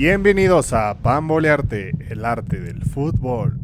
Bienvenidos a Pambolearte, el arte del fútbol.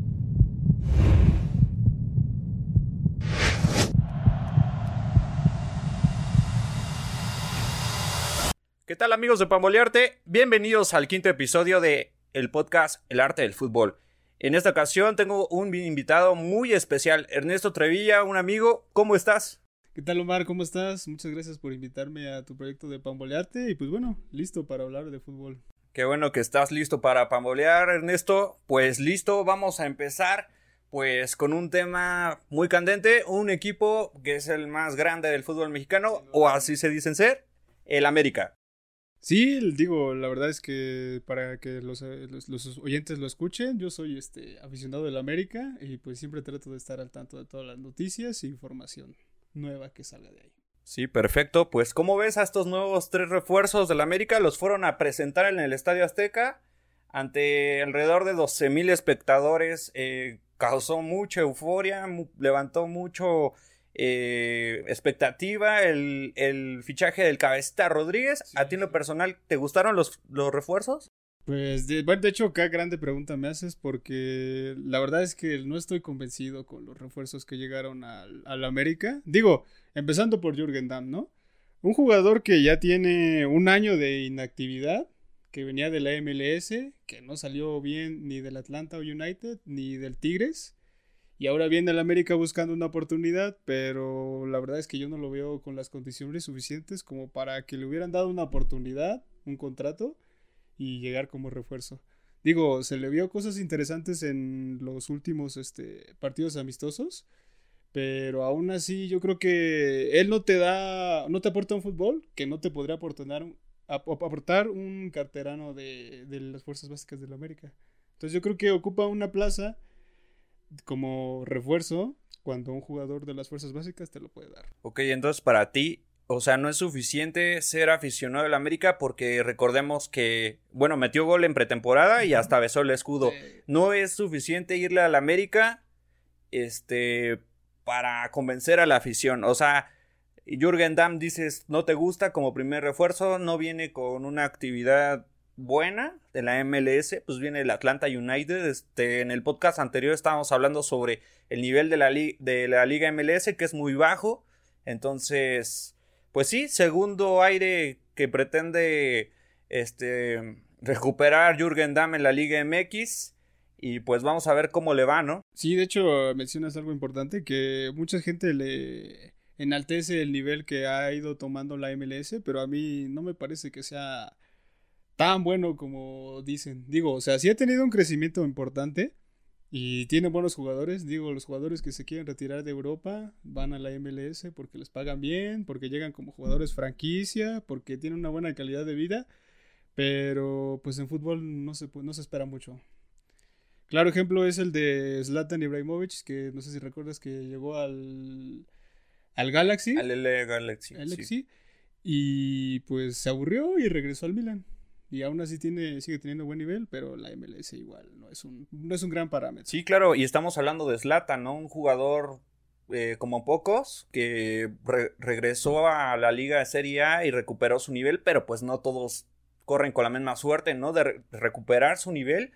¿Qué tal amigos de Pambolearte? Bienvenidos al quinto episodio de el podcast El arte del fútbol. En esta ocasión tengo un invitado muy especial, Ernesto Trevilla, un amigo. ¿Cómo estás? ¿Qué tal Omar? ¿Cómo estás? Muchas gracias por invitarme a tu proyecto de Pambolearte y pues bueno, listo para hablar de fútbol. Qué bueno que estás listo para pambolear, Ernesto. Pues listo, vamos a empezar pues con un tema muy candente, un equipo que es el más grande del fútbol mexicano, o así se dicen ser, el América. Sí, digo, la verdad es que para que los, los, oyentes lo escuchen, yo soy este aficionado del América y pues siempre trato de estar al tanto de todas las noticias e información nueva que salga de ahí. Sí, perfecto. Pues, ¿cómo ves a estos nuevos tres refuerzos del América? Los fueron a presentar en el Estadio Azteca ante alrededor de 12 mil espectadores. Eh, causó mucha euforia, levantó mucho eh, expectativa el, fichaje del cabecita Rodríguez. ¿A ti en lo personal te gustaron los, los refuerzos? Pues, de, bueno, de hecho, qué grande pregunta me haces porque la verdad es que no estoy convencido con los refuerzos que llegaron al, al América. Digo, empezando por Jürgen Damm, ¿no? Un jugador que ya tiene un año de inactividad, que venía de la MLS, que no salió bien ni del Atlanta United ni del Tigres. Y ahora viene al América buscando una oportunidad, pero la verdad es que yo no lo veo con las condiciones suficientes como para que le hubieran dado una oportunidad, un contrato y llegar como refuerzo. Digo, se le vio cosas interesantes en los últimos este, partidos amistosos, pero aún así yo creo que él no te da, no te aporta un fútbol que no te podría aportar, aportar un carterano de, de las fuerzas básicas de la América. Entonces yo creo que ocupa una plaza como refuerzo cuando un jugador de las fuerzas básicas te lo puede dar. Ok, entonces para ti o sea, no es suficiente ser aficionado del América porque recordemos que, bueno, metió gol en pretemporada y hasta besó el escudo. No es suficiente irle al América, este, para convencer a la afición. O sea, Jürgen Damm dices, no te gusta como primer refuerzo, no viene con una actividad buena de la MLS, pues viene el Atlanta United. Este, en el podcast anterior estábamos hablando sobre el nivel de la, de la Liga MLS, que es muy bajo. Entonces, pues sí, segundo aire que pretende este recuperar Jürgen Damm en la Liga MX y pues vamos a ver cómo le va, ¿no? Sí, de hecho mencionas algo importante que mucha gente le enaltece el nivel que ha ido tomando la MLS, pero a mí no me parece que sea tan bueno como dicen. Digo, o sea, sí ha tenido un crecimiento importante, y tiene buenos jugadores, digo, los jugadores que se quieren retirar de Europa van a la MLS porque les pagan bien, porque llegan como jugadores franquicia, porque tienen una buena calidad de vida, pero pues en fútbol no se, no se espera mucho. Claro ejemplo es el de Zlatan Ibrahimovic, que no sé si recuerdas que llegó al, al Galaxy. Al L Galaxy. Galaxy Y pues se aburrió y regresó al Milan y aún así tiene, sigue teniendo buen nivel, pero la MLS igual no es un, no es un gran parámetro. Sí, claro, y estamos hablando de Zlatan, ¿no? Un jugador eh, como pocos que regresó a la liga de Serie A y recuperó su nivel, pero pues no todos corren con la misma suerte, ¿no? De, recuperar su nivel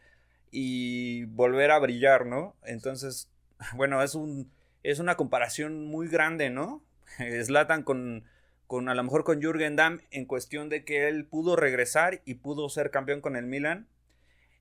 y volver a brillar, ¿no? Entonces, bueno, es un es una comparación muy grande, ¿no? Zlatan con con a lo mejor con Jürgen Damm en cuestión de que él pudo regresar y pudo ser campeón con el Milan.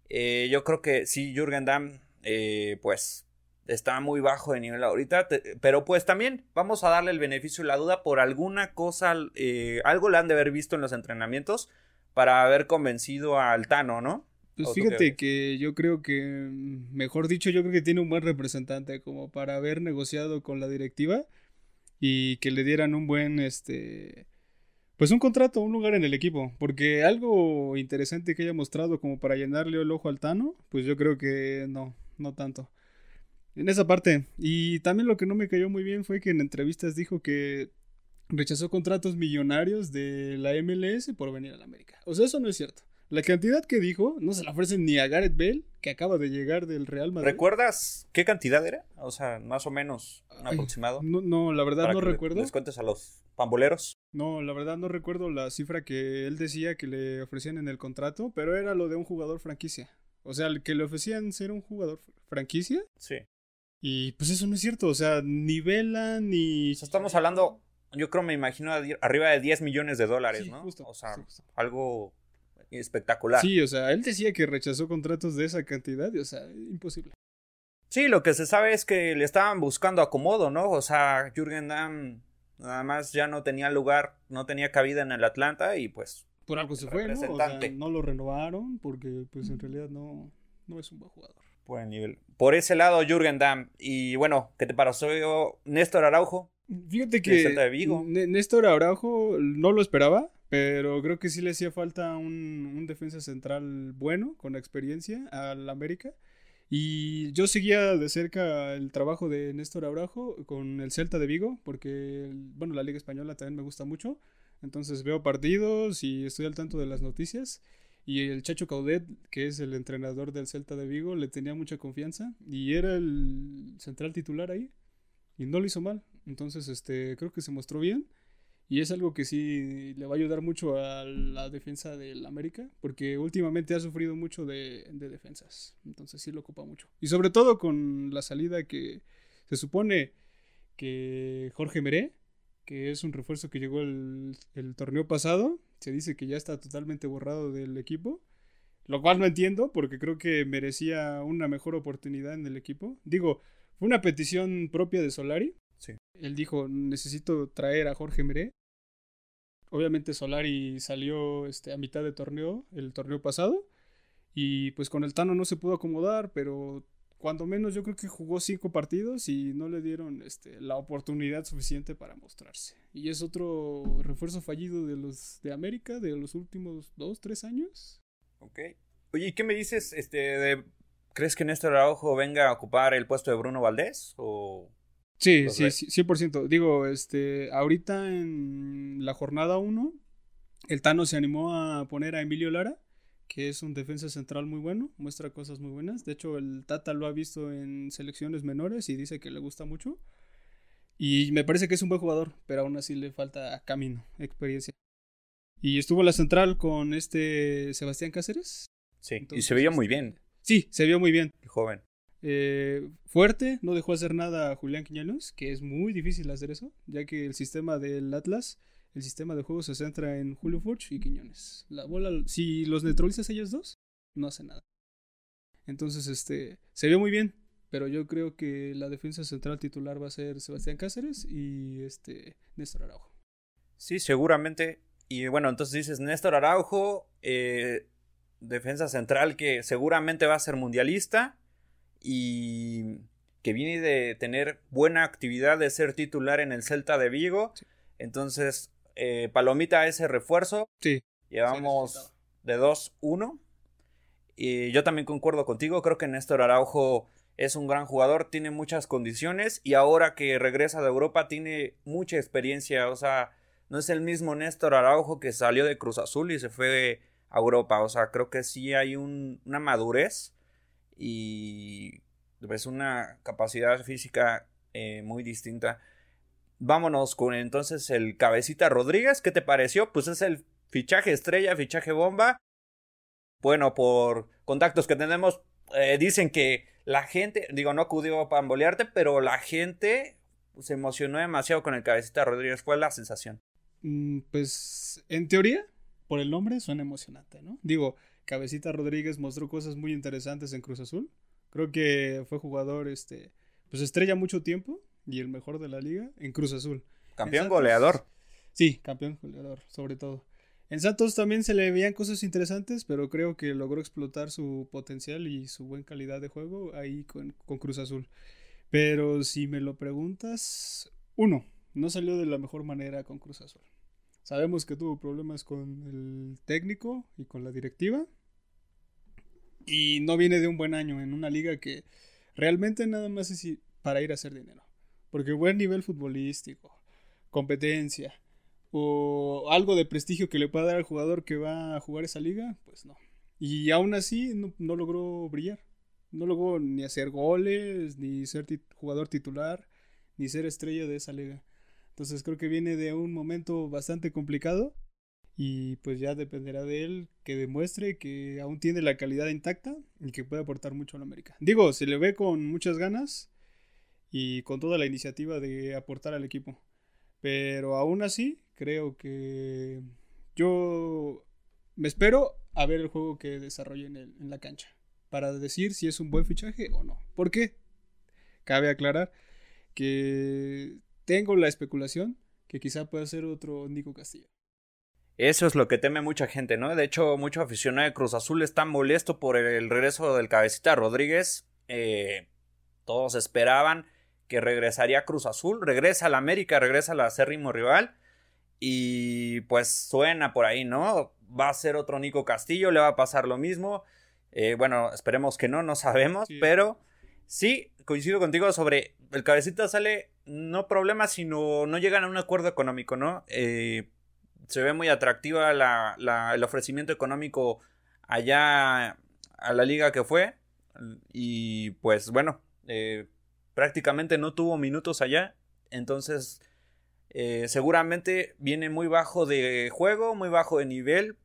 Eh, yo creo que sí, Jürgen Damm, eh, pues está muy bajo de nivel ahorita, pero pues también vamos a darle el beneficio de la duda por alguna cosa, eh, algo le han de haber visto en los entrenamientos para haber convencido a Altano, ¿no? Pues fíjate que yo creo que, mejor dicho, yo creo que tiene un buen representante como para haber negociado con la directiva y que le dieran un buen, este, pues un contrato, un lugar en el equipo, porque algo interesante que haya mostrado como para llenarle el ojo al Tano, pues yo creo que no, no tanto. En esa parte, y también lo que no me cayó muy bien fue que en entrevistas dijo que rechazó contratos millonarios de la MLS por venir a la América. O sea, eso no es cierto. La cantidad que dijo no se la ofrecen ni a Gareth Bale, que acaba de llegar del Real Madrid. ¿Recuerdas qué cantidad era? O sea, más o menos un Ay, aproximado. No, no, la verdad para no que recuerdo. Les cuentes a los pamboleros. No, la verdad no recuerdo la cifra que él decía que le ofrecían en el contrato, pero era lo de un jugador franquicia. O sea, el que le ofrecían ser un jugador fr- franquicia. Sí. Y pues eso no es cierto. O sea, ni Vela ni. O sea, estamos hablando, yo creo, me imagino, arriba de 10 millones de dólares, Sí, ¿no? justo, o sea, sí, justo. algo espectacular. Sí, o sea, él decía que rechazó contratos de esa cantidad. Y, o sea, imposible. Sí, lo que se sabe es que le estaban buscando acomodo, ¿no? O sea, Jürgen Damm nada más ya no tenía lugar, no tenía cabida en el Atlanta y pues Por algo se fue, ¿no? O sea, no lo renovaron porque, pues, en realidad no, no es un buen jugador. por el nivel. Por ese lado, Jürgen Damm. Y bueno, ¿qué te pareció Néstor Araujo? Fíjate que de Vigo. Néstor Araujo no lo esperaba, pero creo que sí le hacía falta un, un defensa central bueno, con experiencia, al América. Y yo seguía de cerca el trabajo de Néstor Araujo con el Celta de Vigo, porque, bueno, la Liga Española también me gusta mucho. Entonces veo partidos y estoy al tanto de las noticias. Y el Chacho Caudet, que es el entrenador del Celta de Vigo, le tenía mucha confianza y era el central titular ahí. Y no lo hizo mal. Entonces, este, creo que se mostró bien. Y es algo que sí le va a ayudar mucho a la defensa del América. Porque últimamente ha sufrido mucho de, de defensas. Entonces sí lo ocupa mucho. Y sobre todo con la salida que se supone que Jorge Meré, que es un refuerzo que llegó el torneo pasado, se dice que ya está totalmente borrado del equipo. Lo cual no entiendo porque creo que merecía una mejor oportunidad en el equipo. Digo, fue una petición propia de Solari. Sí. Él dijo, necesito traer a Jorge Meré. Obviamente Solari salió este, a mitad de torneo, el torneo pasado. Y pues con el Tano no se pudo acomodar, pero cuando menos yo creo que jugó cinco partidos y no le dieron este, la oportunidad suficiente para mostrarse. Y es otro refuerzo fallido de los de América de los últimos dos, tres años. Ok. Oye, ¿y qué me dices? Este, de, ¿Crees que Néstor Araujo venga a ocupar el puesto de Bruno Valdés? ¿O Sí, Los sí, sí, 100%. Digo, este, ahorita en la jornada 1, el Tano se animó a poner a Emilio Lara, que es un defensa central muy bueno, muestra cosas muy buenas. De hecho, el Tata lo ha visto en selecciones menores y dice que le gusta mucho. Y me parece que es un buen jugador, pero aún así le falta camino, experiencia. Y estuvo en la central con este Sebastián Cáceres. Sí, y se veía este, muy bien, Sí, se vio muy bien. el joven. Eh, fuerte, no dejó hacer nada a Julián Quiñones, que es muy difícil hacer eso, ya que el sistema del Atlas, el sistema de juego se centra en Julio Furch y Quiñones. La bola, si los neutralizas ellos dos, no hace nada. Entonces, este, se vio muy bien, pero yo creo que la defensa central titular va a ser Sebastián Cáceres y este Néstor Araujo. Sí, seguramente. Y bueno, entonces dices Néstor Araujo, eh, defensa central que seguramente va a ser mundialista y que viene de tener buena actividad de ser titular en el Celta de Vigo. Sí. Entonces, eh, palomita ese refuerzo. Sí, Llevamos de 2-1. Y yo también concuerdo contigo. Creo que Néstor Araujo es un gran jugador, tiene muchas condiciones. Y ahora que regresa de Europa, tiene mucha experiencia. O sea, no es el mismo Néstor Araujo que salió de Cruz Azul y se fue a Europa. O sea, creo que sí hay un- una madurez y pues una capacidad física eh, muy distinta. Vámonos con entonces el Cabecita Rodríguez. ¿Qué te pareció? Pues es el fichaje estrella, fichaje bomba. Bueno, por contactos que tenemos, eh, dicen que la gente, digo, no acudió a pambolearte, pero la gente se emocionó demasiado con el Cabecita Rodríguez. Fue la sensación. Mm, Pues en teoría, por el nombre suena emocionante, ¿no? Digo, Cabecita Rodríguez mostró cosas muy interesantes en Cruz Azul. Creo que fue jugador, este, pues estrella mucho tiempo y el mejor de la liga en Cruz Azul. Campeón Santos- goleador. Sí, campeón goleador, sobre todo. En Santos también se le veían cosas interesantes, pero creo que logró explotar su potencial y su buena calidad de juego ahí con, con Cruz Azul. Pero si me lo preguntas, uno, no salió de la mejor manera con Cruz Azul. Sabemos que tuvo problemas con el técnico y con la directiva. Y no viene de un buen año en una liga que realmente nada más es para ir a hacer dinero. Porque buen nivel futbolístico, competencia o algo de prestigio que le pueda dar al jugador que va a jugar esa liga, pues no. Y aún así no logró brillar. No logró ni hacer goles, ni ser jugador titular, ni ser estrella de esa liga. Entonces creo que viene de un momento bastante complicado y pues ya dependerá de él que demuestre que aún tiene la calidad intacta y que puede aportar mucho a la América. Digo, se le ve con muchas ganas y con toda la iniciativa de aportar al equipo. Pero aún así, creo que yo me espero a ver el juego que desarrolle en, en la cancha para decir si es un buen fichaje o no. ¿Por qué? Cabe aclarar que tengo la especulación que quizá pueda ser otro Nico Castillo. Eso es lo que teme mucha gente, ¿no? De hecho, mucho aficionado de Cruz Azul está molesto por el regreso del cabecita Rodríguez. Eh, todos esperaban que regresaría a Cruz Azul, regresa a la América, regresa al acérrimo rival. Y pues suena por ahí, ¿no? Va a ser otro Nico Castillo, le va a pasar lo mismo. Eh, bueno, esperemos que no, no sabemos, pero sí, coincido contigo sobre el cabecita sale no problema, sino no llegan a un acuerdo económico, ¿no? Eh, se ve muy atractiva el ofrecimiento económico allá a la liga que fue. Y pues bueno, eh, prácticamente no tuvo minutos allá. Entonces, eh, seguramente viene muy bajo de juego, muy bajo de nivel.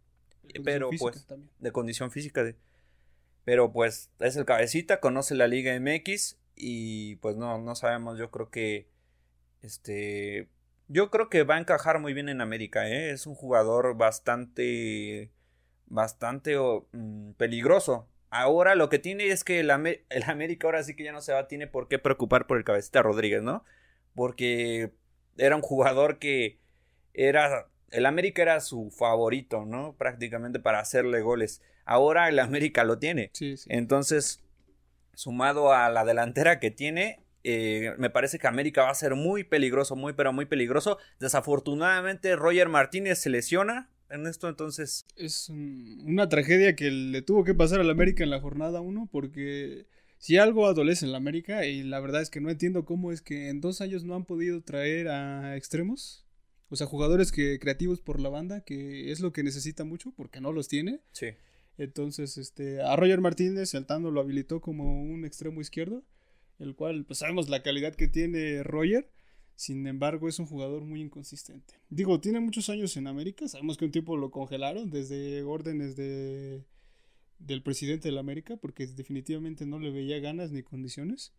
pero pues, de condición física. De, pero pues es el cabecita, conoce la Liga MX. Y pues no, no sabemos, yo creo que este yo creo que va a encajar muy bien en América, ¿eh? Es un jugador bastante, bastante mm, peligroso. Ahora lo que tiene es que el, América ahora sí que ya no se va, tiene por qué preocupar por el cabecita Rodríguez, ¿no? Porque era un jugador que era, el América era su favorito, ¿no? Prácticamente para hacerle goles. Ahora el América lo tiene. Sí, sí. Entonces, sumado a la delantera que tiene, eh, me parece que América va a ser muy peligroso, muy pero muy peligroso. Desafortunadamente Roger Martínez se lesiona en esto, entonces... Es una tragedia que le tuvo que pasar al América en la jornada 1 porque si algo adolece en la América y la verdad es que no entiendo cómo es que en dos años no han podido traer a extremos. O sea, jugadores que creativos por la banda, que es lo que necesita mucho porque no los tiene. Sí. Entonces, este, a Roger Martínez, saltando, lo habilitó como un extremo izquierdo el cual pues sabemos la calidad que tiene Roger, sin embargo es un jugador muy inconsistente. Digo, tiene muchos años en América, sabemos que un tiempo lo congelaron desde órdenes de del presidente de la América porque definitivamente no le veía ganas ni condiciones.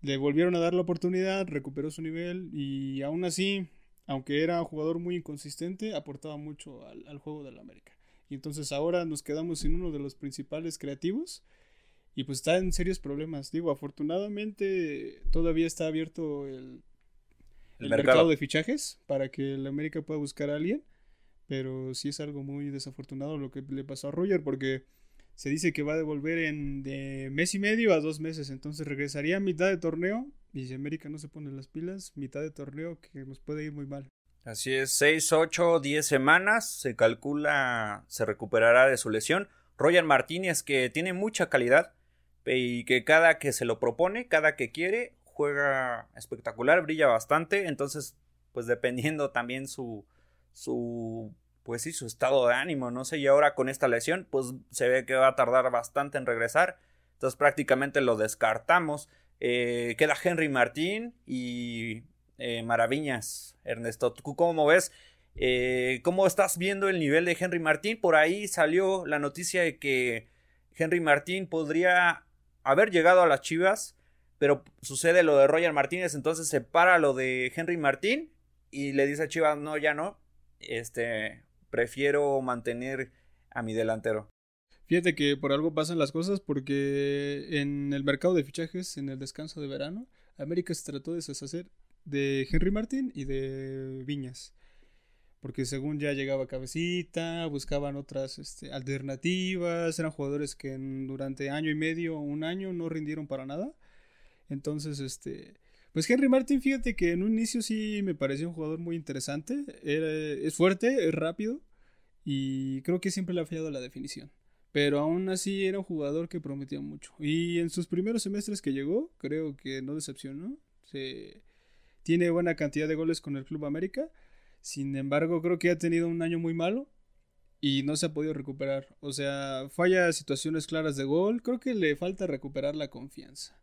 Le volvieron a dar la oportunidad, recuperó su nivel y aún así, aunque era un jugador muy inconsistente, aportaba mucho al, al juego de la América. Y entonces ahora nos quedamos sin uno de los principales creativos y pues está en serios problemas. Digo, afortunadamente todavía está abierto el, mercado. de fichajes para que el América pueda buscar a alguien. Pero sí es algo muy desafortunado lo que le pasó a Roger porque se dice que va a devolver en de mes y medio a dos meses. Entonces regresaría a mitad de torneo. Y si América no se pone las pilas, mitad de torneo que nos puede ir muy mal. Así es, 6, 8, 10 semanas. Se calcula, se recuperará de su lesión. Roger Martínez, que tiene mucha calidad, y que cada que se lo propone, cada que quiere, juega espectacular, brilla bastante, entonces pues dependiendo también su su pues sí, su estado de ánimo, no sé, y ahora con esta lesión pues se ve que va a tardar bastante en regresar, entonces prácticamente lo descartamos. Eh, queda Henry Martín y eh, Maraviñas, Ernesto. ¿Tú cómo ves? Eh, ¿Cómo estás viendo el nivel de Henry Martín? Por ahí salió la noticia de que Henry Martín podría haber llegado a las Chivas, pero sucede lo de Roger Martínez, entonces se para lo de Henry Martín y le dice a Chivas, no, ya no, este, prefiero mantener a mi delantero. Fíjate que por algo pasan las cosas porque en el mercado de fichajes, en el descanso de verano, América se trató de deshacer de Henry Martín y de Viñas porque según ya llegaba Cabecita, buscaban otras este, alternativas, eran jugadores que durante año y medio un año no rindieron para nada. Entonces, este, pues Henry Martin, fíjate que en un inicio sí me pareció un jugador muy interesante, es fuerte, es rápido y creo que siempre le ha fallado la definición. Pero aún así era un jugador que prometía mucho. Y en sus primeros semestres que llegó, creo que no decepcionó. Se... Tiene buena cantidad de goles con el Club América sin embargo, creo que ha tenido un año muy malo. y no se ha podido recuperar. O sea, falla situaciones claras de gol. Creo que le falta recuperar la confianza.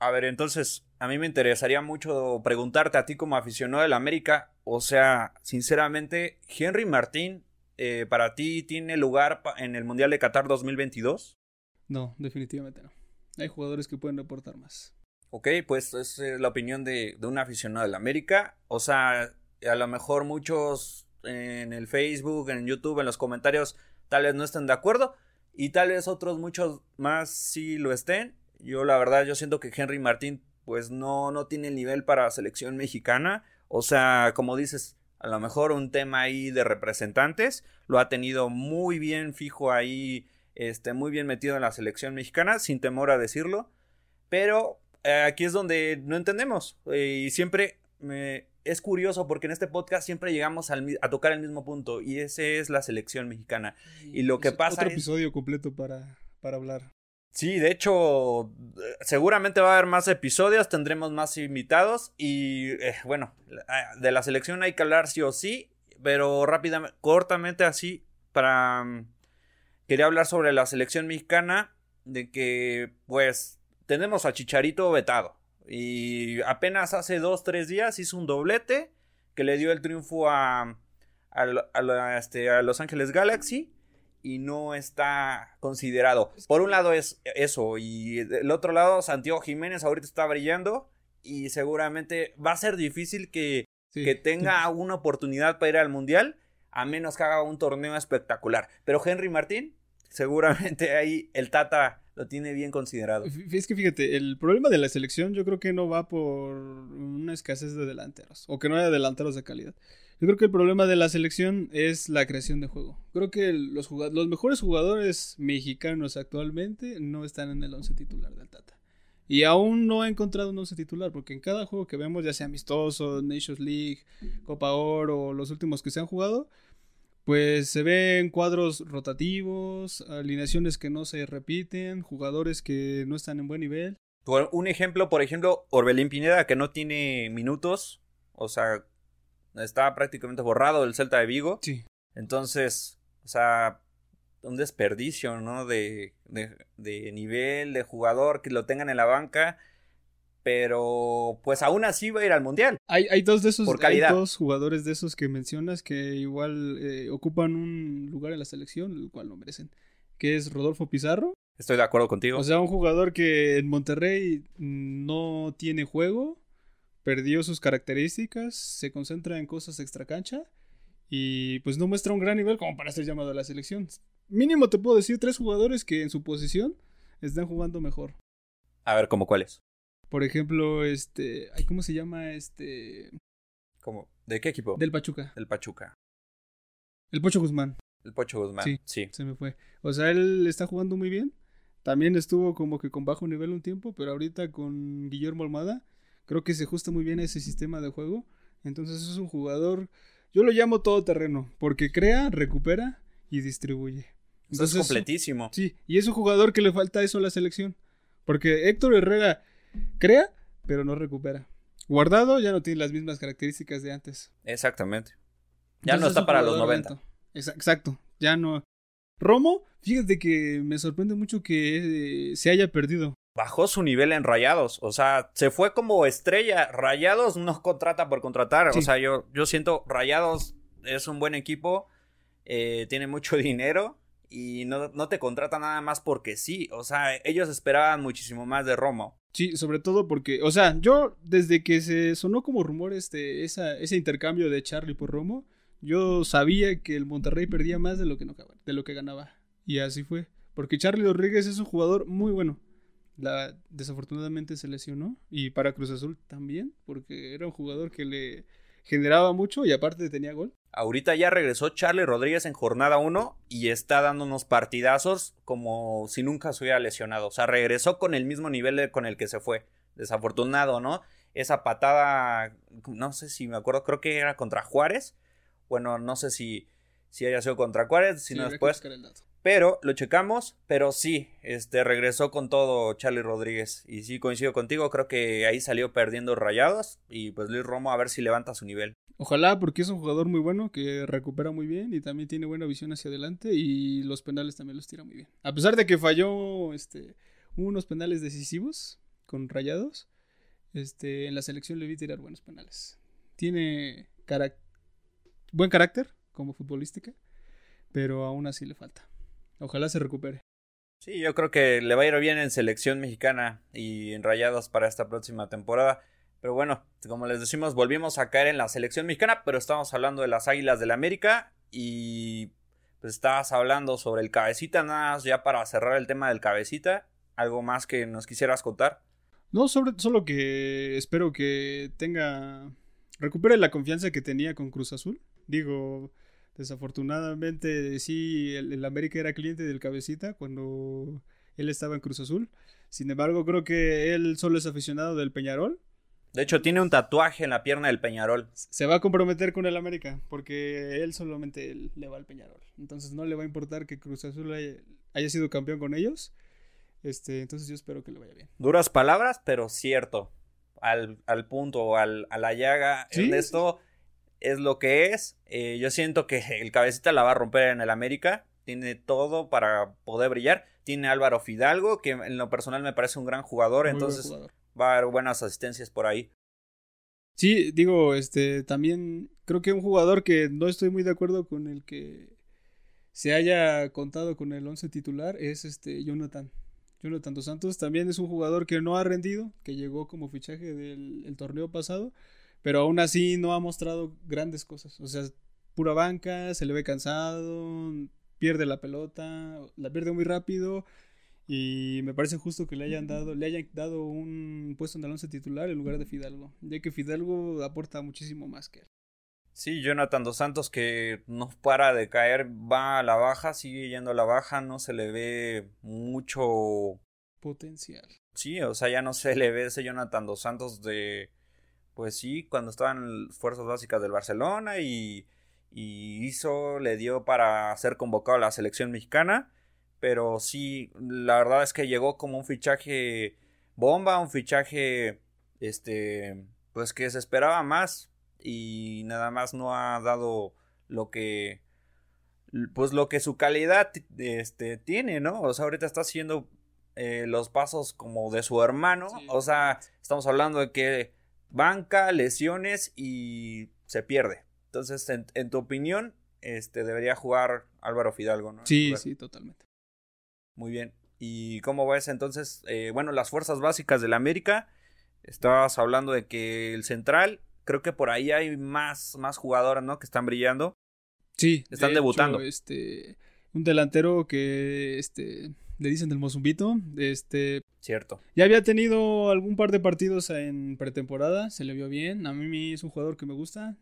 A ver, entonces, a mí me interesaría mucho preguntarte a ti como aficionado del América. O sea, sinceramente, Henry Martín, eh, ¿para ti tiene lugar en el Mundial de Qatar 2022? No, definitivamente no. Hay jugadores que pueden reportar más. Ok, pues es la opinión de, de un aficionado del América. O sea, a lo mejor muchos en el Facebook, en YouTube, en los comentarios, tal vez no estén de acuerdo. Y tal vez otros muchos más sí lo estén. Yo la verdad, yo siento que Henry Martín pues no, no tiene el nivel para selección mexicana. O sea, como dices, a lo mejor un tema ahí de representantes. Lo ha tenido muy bien fijo ahí, este, muy bien metido en la selección mexicana, sin temor a decirlo. Pero eh, aquí es donde no entendemos. Eh, y siempre me, es curioso porque en este podcast siempre llegamos a tocar el mismo punto y ese es la selección mexicana. Y lo que pasa otro episodio completo para, para hablar. Sí, de hecho, seguramente va a haber más episodios, tendremos más invitados y eh, bueno, ah, de la selección hay que hablar sí o sí, pero rápidamente, cortamente así, para... Mm, quería hablar sobre la selección mexicana, de que pues tenemos a Chicharito vetado. Y apenas hace dos, tres días hizo un doblete que le dio el triunfo a, a, este, a Los Ángeles Galaxy y no está considerado. Por un lado es eso y del otro lado Santiago Jiménez ahorita está brillando y seguramente va a ser difícil que, que tenga una oportunidad para ir al Mundial a menos que haga un torneo espectacular. Pero Henry Martín, seguramente ahí el Tata lo tiene bien considerado. Es que fíjate, el problema de la selección yo creo que no va por una escasez de delanteros o que no haya delanteros de calidad. Yo creo que el problema de la selección es la creación de juego. Creo que los, los mejores jugadores mexicanos actualmente no están en el once titular del Tata. Y aún no he encontrado un once titular, porque en cada juego que vemos, ya sea amistoso, Nations League, Copa Oro, los últimos que se han jugado, pues se ven cuadros rotativos, alineaciones que no se repiten, jugadores que no están en buen nivel. Un ejemplo, por ejemplo, Orbelín Pineda, que no tiene minutos, o sea, está prácticamente borrado del Celta de Vigo. Sí. Entonces, o sea, un desperdicio, ¿no? De, de, de nivel, de jugador, que lo tengan en la banca pero pues aún así va a ir al mundial. Hay, hay dos de esos dos jugadores de esos que mencionas que igual eh, ocupan un lugar en la selección, el cual lo merecen, que es Rodolfo Pizarro. Estoy de acuerdo contigo. O sea, un jugador que en Monterrey no tiene juego, perdió sus características, se concentra en cosas extracancha y pues no muestra un gran nivel como para ser llamado a la selección. Mínimo te puedo decir tres jugadores que en su posición están jugando mejor. A ver, ¿cómo cuáles? Por ejemplo, este. ¿Cómo se llama? Este. ¿Cómo? ¿De qué equipo? Del Pachuca. Del Pachuca. El Pocho Guzmán. El Pocho Guzmán. Sí, sí. Se me fue. O sea, él está jugando muy bien. También estuvo como que con bajo nivel un tiempo, pero ahorita con Guillermo Almada, creo que se ajusta muy bien a ese sistema de juego. Entonces es un jugador, yo lo llamo todoterreno, porque crea, recupera y distribuye. Entonces, es completísimo. sí, y es un jugador que le falta eso a la selección. Porque Héctor Herrera Crea, pero no recupera. Guardado ya no tiene las mismas características de antes. Exactamente. Ya no está para los 90. Exacto, ya no. Romo, fíjate que me sorprende mucho que eh, se haya perdido. Bajó su nivel en Rayados, o sea, se fue como estrella. Rayados no contrata por contratar, o sea, yo, yo siento Rayados es un buen equipo, eh, tiene mucho dinero y no, no te contrata nada más porque sí, o sea, ellos esperaban muchísimo más de Romo. Sí, sobre todo porque, o sea, yo desde que se sonó como rumor este, esa, ese intercambio de Charlie por Romo, yo sabía que el Monterrey perdía más de lo que, no, de lo que ganaba. Y así fue. Porque Charlie Rodríguez es un jugador muy bueno. La, desafortunadamente se lesionó. Y para Cruz Azul también, porque era un jugador que le generaba mucho y aparte tenía gol. Ahorita ya regresó Charlie Rodríguez en jornada 1 y está dando unos partidazos como si nunca se hubiera lesionado. O sea, regresó con el mismo nivel con el que se fue. Desafortunado, ¿no? Esa patada, no sé si me acuerdo, creo que era contra Juárez. Bueno, no sé si, si haya sido contra Juárez, sino después. Pero lo checamos, pero sí, este regresó con todo Charlie Rodríguez. Y sí coincido contigo, creo que ahí salió perdiendo rayados. Y pues Luis Romo a ver si levanta su nivel. Ojalá, porque es un jugador muy bueno, que recupera muy bien y también tiene buena visión hacia adelante y los penales también los tira muy bien. A pesar de que falló este, unos penales decisivos con rayados, este, en la selección le vi tirar buenos penales. Tiene buen carácter como futbolística, pero aún así le falta. Ojalá se recupere. Sí, yo creo que le va a ir bien en selección mexicana y en rayados para esta próxima temporada. Pero bueno, como les decimos, volvimos a caer en la selección mexicana, pero estamos hablando de las Águilas del la América y pues estabas hablando sobre el cabecita, nada más ya para cerrar el tema del cabecita, algo más que nos quisieras contar. No, sobre, solo que espero que tenga, recupere la confianza que tenía con Cruz Azul. Digo, desafortunadamente sí, el, el América era cliente del cabecita cuando él estaba en Cruz Azul. Sin embargo, creo que él solo es aficionado del Peñarol de hecho, tiene un tatuaje en la pierna del Peñarol. Se va a comprometer con el América, porque él solamente le va al Peñarol. Entonces no le va a importar que Cruz Azul haya, sido campeón con ellos. Este, entonces yo espero que le vaya bien. Duras palabras, pero cierto. Al, al punto, al, a la llaga. ¿Sí? Ernesto es lo que es. Eh, yo siento que el cabecita la va a romper en el América. Tiene todo para poder brillar. Tiene Álvaro Fidalgo, que en lo personal me parece un gran jugador. entonces va a haber buenas asistencias por ahí. Sí, digo, este, también creo que un jugador que no estoy muy de acuerdo con el que se haya contado con el 11 titular es este Jonathan. Jonathan Dos Santos también es un jugador que no ha rendido, que llegó como fichaje del torneo pasado, pero aún así no ha mostrado grandes cosas. O sea, pura banca, se le ve cansado, pierde la pelota, la pierde muy rápido y me parece justo que le hayan dado, le hayan dado un puesto en el once titular en lugar de Fidalgo, ya que Fidalgo aporta muchísimo más que él. Sí, Jonathan Dos Santos que no para de caer, va a la baja, sigue yendo a la baja, no se le ve mucho potencial. Sí, o sea, ya no se le ve ese Jonathan Dos Santos de, pues sí, cuando estaban fuerzas básicas del Barcelona y, y hizo, le dio para ser convocado a la selección mexicana pero sí, la verdad es que llegó como un fichaje bomba, un fichaje, este, pues que se esperaba más y nada más no ha dado lo que, pues lo que su calidad, este, tiene, ¿no? O sea, ahorita está haciendo eh, los pasos como de su hermano, o sea, estamos hablando de que banca, lesiones y se pierde. Entonces, en, en tu opinión, este, debería jugar Álvaro Fidalgo, ¿no? Sí, sí, totalmente. Muy bien. ¿Y cómo ves entonces? Eh, bueno, las fuerzas básicas de la América. Estabas hablando de que el central, creo que por ahí hay más, más jugadoras, ¿no? Que están brillando. Sí. Están debutando. este, un delantero que, este, le dicen del Mozumbito, este... Cierto. Ya había tenido algún par de partidos en pretemporada, se le vio bien. A mí es un jugador que me gusta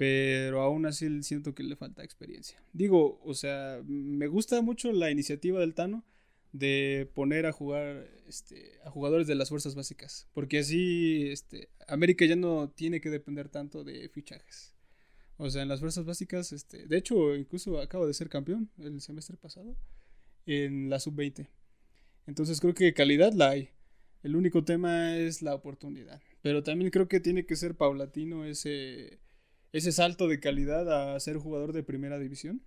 pero aún así siento que le falta experiencia. Digo, o sea, me gusta mucho la iniciativa del Tano de poner a jugar este, a jugadores de las fuerzas básicas, porque así este, América ya no tiene que depender tanto de fichajes. O sea, en las fuerzas básicas, este, de hecho, incluso acabo de ser campeón el semestre pasado en la sub-20. Entonces creo que calidad la hay. El único tema es la oportunidad. Pero también creo que tiene que ser paulatino ese ese salto de calidad a ser jugador de primera división.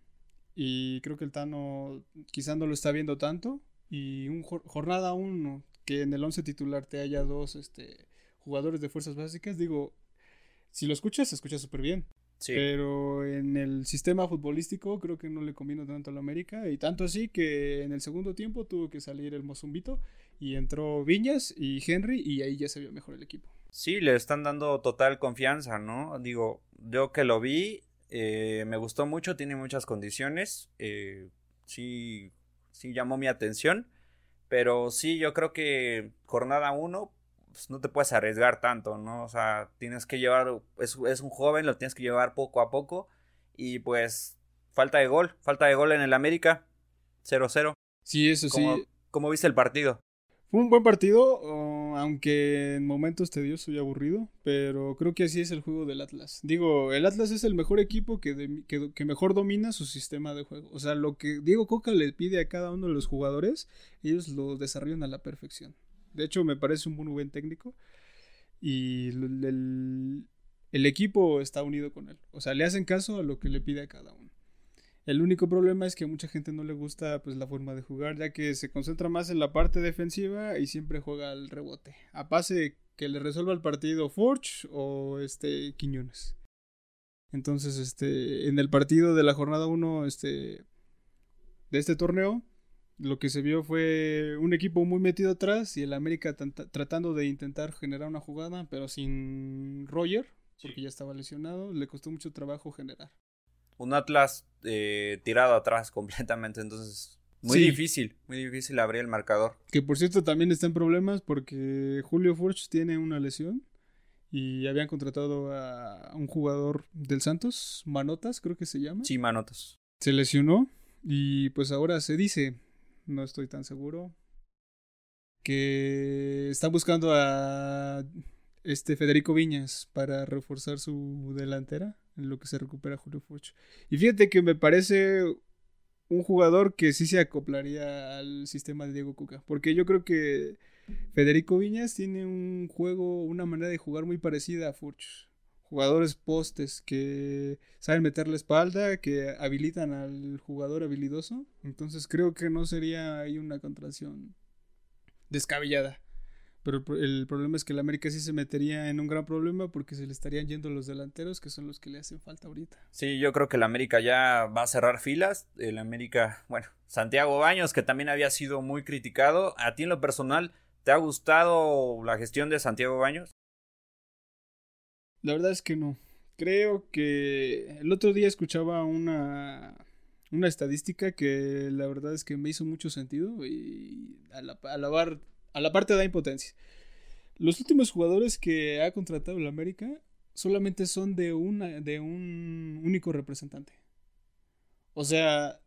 Y creo que el Tano quizá no lo está viendo tanto. Y un jornada uno que en el 11 titular te haya dos este, jugadores de fuerzas básicas, digo, si lo escuchas, se escucha súper bien. Pero en el sistema futbolístico creo que no le convino tanto a la América. Y tanto así que en el segundo tiempo tuvo que salir el Mozumbito y entró Viñas y Henry y ahí ya se vio mejor el equipo. Sí, le están dando total confianza, ¿no? Digo, yo que lo vi, eh, me gustó mucho, tiene muchas condiciones, eh, sí, sí llamó mi atención, pero sí, yo creo que jornada uno, pues no te puedes arriesgar tanto, ¿no? O sea, tienes que llevar, es, es un joven, lo tienes que llevar poco a poco, y pues falta de gol, falta de gol en el América, 0-0. Sí, eso sí. ¿Cómo viste el partido? Fue un buen partido, oh, aunque en momentos tedioso y aburrido, pero creo que así es el juego del Atlas. Digo, el Atlas es el mejor equipo que, que, mejor domina su sistema de juego. O sea, lo que Diego Coca le pide a cada uno de los jugadores, ellos lo desarrollan a la perfección. De hecho, me parece un buen técnico. Y el, el equipo está unido con él. O sea, le hacen caso a lo que le pide a cada uno. El único problema es que a mucha gente no le gusta pues la forma de jugar, ya que se concentra más en la parte defensiva y siempre juega al rebote. A pase que le resuelva el partido Forge o este Quiñones. Entonces, este en el partido de la jornada 1 este de este torneo lo que se vio fue un equipo muy metido atrás y el América tratando de intentar generar una jugada, pero sin Roger, porque ya estaba lesionado, le costó mucho trabajo generar un Atlas eh, tirado atrás completamente, entonces muy difícil, muy difícil abrir el marcador. Que por cierto también está en problemas porque Julio Furch tiene una lesión y habían contratado a un jugador del Santos, Manotas creo que se llama. Sí, Manotas. Se lesionó y pues ahora se dice, no estoy tan seguro, que está buscando a este Federico Viñas para reforzar su delantera en lo que se recupera Julio Furch. Y fíjate que me parece un jugador que sí se acoplaría al sistema de Diego Cuca, porque yo creo que Federico Viñas tiene un juego, una manera de jugar muy parecida a Furch. Jugadores postes que saben meter la espalda, que habilitan al jugador habilidoso. Entonces creo que no sería ahí una contracción descabellada. Pero el problema es que el América sí se metería en un gran problema porque se le estarían yendo los delanteros que son los que le hacen falta ahorita. Sí, yo creo que el América ya va a cerrar filas. El América, bueno, Santiago Baños, que también había sido muy criticado. ¿A ti en lo personal te ha gustado la gestión de Santiago Baños? La verdad es que no. Creo que el otro día escuchaba una, una estadística que la verdad es que me hizo mucho sentido y a la, alabar a la parte da impotencia. Los últimos jugadores que ha contratado el América solamente son de, una, de un único representante. O sea,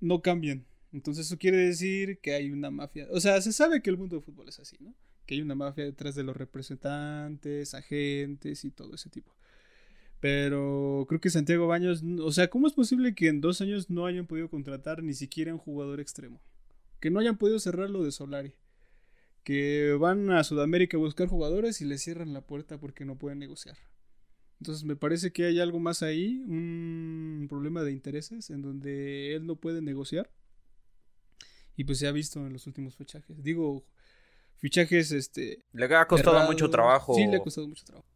no cambian. Entonces eso quiere decir que hay una mafia. O sea, se sabe que el mundo del fútbol es así, ¿no? Que hay una mafia detrás de los representantes, agentes y todo ese tipo. Pero creo que Santiago Baños, o sea, ¿cómo es posible que en dos años no hayan podido contratar ni siquiera un jugador extremo? Que no hayan podido cerrar lo de Solari que van a Sudamérica a buscar jugadores y les cierran la puerta porque no pueden negociar. Entonces me parece que hay algo más ahí, un problema de intereses en donde él no puede negociar. Y pues se ha visto en los últimos fichajes. Digo, fichajes este le ha costado mucho trabajo. Sí, le ha costado mucho trabajo.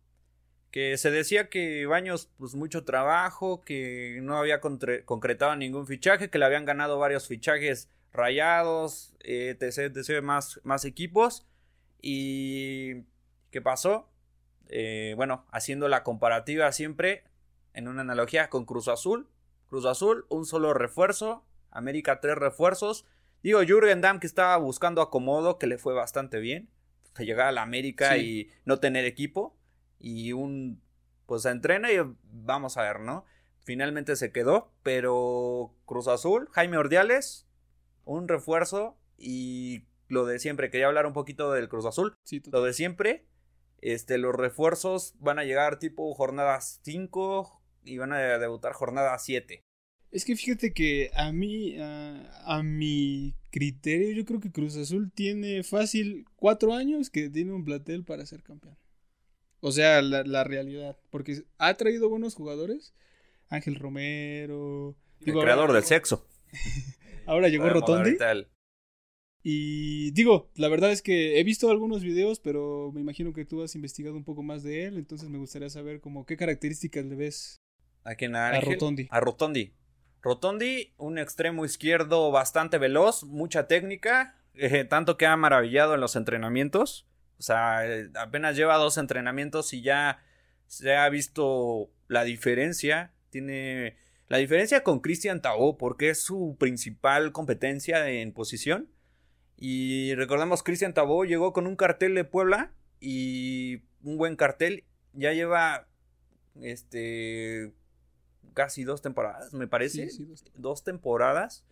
Que se decía que Baños pues mucho trabajo, que no había concretado ningún fichaje, que le habían ganado varios fichajes Rayados, eh, etc, más, más equipos. ¿Y qué pasó? Eh, bueno, haciendo la comparativa siempre en una analogía con Cruz Azul. Cruz Azul, un solo refuerzo. América, tres refuerzos. Digo, Jürgen Damm que estaba buscando acomodo, que le fue bastante bien. Que llegar a la América y no tener equipo. Y un, pues entrena y vamos a ver, ¿no? Finalmente se quedó, pero Cruz Azul, Jaime Ordiales, un refuerzo y lo de siempre. Quería hablar un poquito del Cruz Azul. lo de siempre. Este, los refuerzos van a llegar tipo jornada 5 y van a debutar jornada 7. Es que fíjate que a mí, a, mi criterio, yo creo que Cruz Azul tiene fácil cuatro años que tiene un platel para ser campeón. O sea, la, realidad. Porque ha traído buenos jugadores. Ángel Romero. El creador del sexo. Ahora llegó Rotondi. Y digo, la verdad es que he visto algunos videos, pero me imagino que tú has investigado un poco más de él, entonces me gustaría saber como qué características le ves a, quién, a, Rotondi. A Rotondi. Rotondi, un extremo izquierdo bastante veloz, mucha técnica, eh, tanto que ha maravillado en los entrenamientos. O sea, eh, apenas lleva dos entrenamientos y ya se ha visto la diferencia. Tiene la diferencia con Cristian Tao, porque es su principal competencia en posición. Y recordemos, Cristian Tabo llegó con un cartel de Puebla y un buen cartel. Ya lleva este casi dos temporadas, me parece. dos temporadas.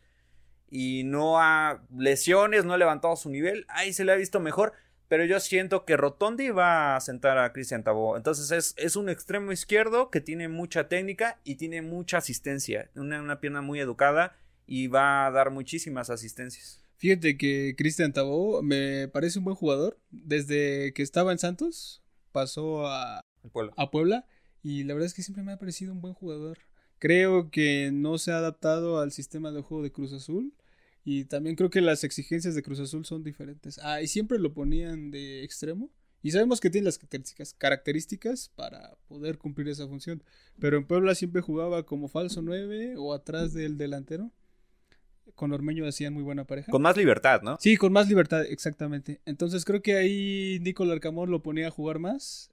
Y no ha lesiones, no ha levantado su nivel. Ahí se le ha visto mejor pero yo siento que Rotondi va a sentar a Cristian Tabó. Entonces es, un extremo izquierdo que tiene mucha técnica y tiene mucha asistencia. Una, pierna muy educada y va a dar muchísimas asistencias. Fíjate que Cristian Tabó me parece un buen jugador. Desde que estaba en Santos, pasó a Puebla. a Puebla Y la verdad es que siempre me ha parecido un buen jugador. Creo que no se ha adaptado al sistema de juego de Cruz Azul. Y también creo que las exigencias de Cruz Azul son diferentes. Ah, y siempre lo ponían de extremo. Y sabemos que tiene las características, características para poder cumplir esa función. Pero en Puebla siempre jugaba como falso 9 o atrás del delantero. Con Ormeño hacían muy buena pareja. Con más libertad, ¿no? Sí, con más libertad, exactamente. Entonces creo que ahí Nicolás Arcamón lo ponía a jugar más.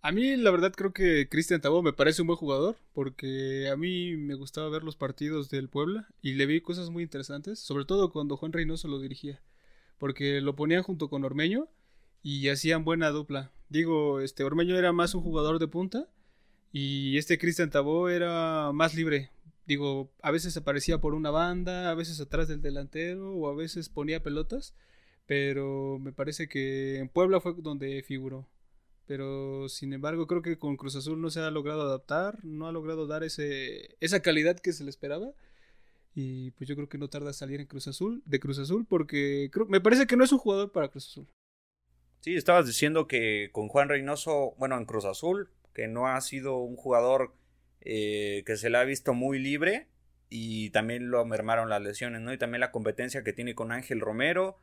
A mí, la verdad, creo que Cristian Tabó me parece un buen jugador, porque a mí me gustaba ver los partidos del Puebla y le vi cosas muy interesantes, sobre todo cuando Juan Reynoso lo dirigía, porque lo ponían junto con Ormeño y hacían buena dupla. Digo, este Ormeño era más un jugador de punta y este Cristian Tabó era más libre. Digo, a veces aparecía por una banda, a veces atrás del delantero o a veces ponía pelotas, pero me parece que en Puebla fue donde figuró pero sin embargo creo que con Cruz Azul no se ha logrado adaptar, no ha logrado dar ese, esa calidad que se le esperaba. Y pues yo creo que no tarda a salir en Cruz Azul, de Cruz Azul, porque creo, me parece que no es un jugador para Cruz Azul. Sí, estabas diciendo que con Juan Reynoso, bueno, en Cruz Azul, que no ha sido un jugador eh, que se le ha visto muy libre y también lo mermaron las lesiones, ¿no? Y también la competencia que tiene con Ángel Romero,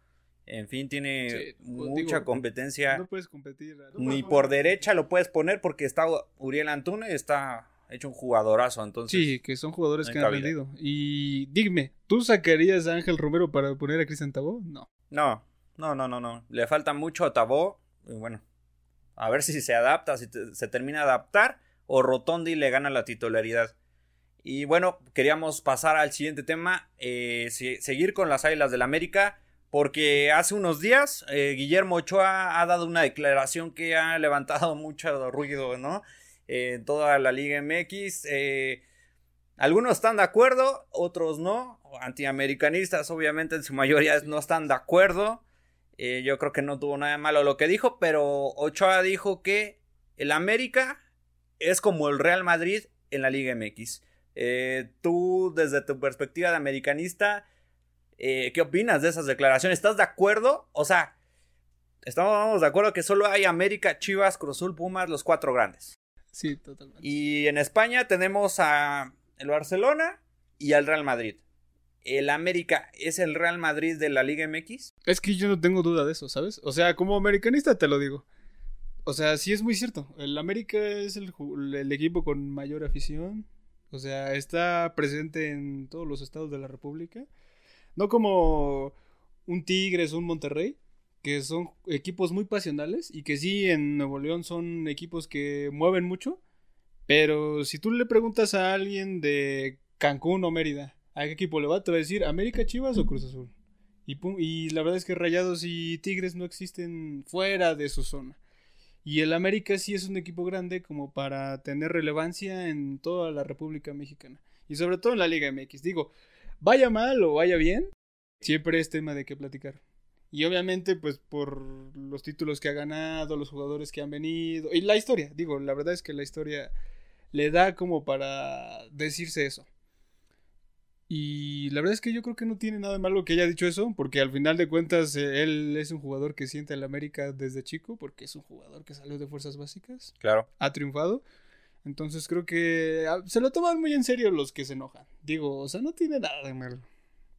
en fin, tiene pues, mucha competencia. No puedes competir. Ni por derecha lo puedes poner porque está Uriel Antuna y está hecho un jugadorazo. Entonces, sí, que son jugadores que han rendido. Y dime, ¿tú sacarías a Ángel Romero para poner a Cristian Tabó? No. No, no, no, no, no. Le falta mucho a Tabó. Y bueno, a ver si se adapta, si se termina de adaptar o Rotondi le gana la titularidad. Y bueno, queríamos pasar al siguiente tema, eh, seguir con las Águilas del América porque hace unos días eh, Guillermo Ochoa ha dado una declaración que ha levantado mucho ruido, ¿no? en toda la Liga MX. Eh, algunos están de acuerdo, otros no. Antiamericanistas, obviamente, en su mayoría no están de acuerdo. Eh, yo creo que no tuvo nada de malo lo que dijo, pero Ochoa dijo que el América es como el Real Madrid en la Liga MX. tú, desde tu perspectiva de americanista, eh, ¿Qué opinas de esas declaraciones? ¿Estás de acuerdo? O sea, estamos de acuerdo que solo hay América, Chivas, Cruzul, Pumas, los cuatro grandes. Sí, totalmente. Y en España tenemos a el Barcelona y al Real Madrid. ¿El América es el Real Madrid de la Liga MX? Es que yo no tengo duda de eso, ¿sabes? O sea, como americanista te lo digo. O sea, sí es muy cierto. El América es el, el equipo con mayor afición. O sea, está presente en todos los estados de la República. No como un Tigres o un Monterrey, que son equipos muy pasionales y que sí en Nuevo León son equipos que mueven mucho. Pero si tú le preguntas a alguien de Cancún o Mérida, ¿a qué equipo le va? Te va a decir América Chivas o Cruz Azul. Y, y la verdad es que Rayados y Tigres no existen fuera de su zona. Y el América sí es un equipo grande como para tener relevancia en toda la República Mexicana. Y sobre todo en la Liga MX. Digo, vaya mal o vaya bien, siempre es tema de qué platicar. Y obviamente, pues por los títulos que ha ganado, los jugadores que han venido, y la historia, digo, la verdad es que la historia le da como para decirse eso. Y la verdad es que yo creo que no tiene nada de malo que haya dicho eso, porque al final de cuentas eh, él es un jugador que siente al América desde chico, porque es un jugador que salió de fuerzas básicas. Claro. Ha triunfado. Entonces creo que ah, se lo toman muy en serio los que se enojan. Digo, o sea, no tiene nada de malo.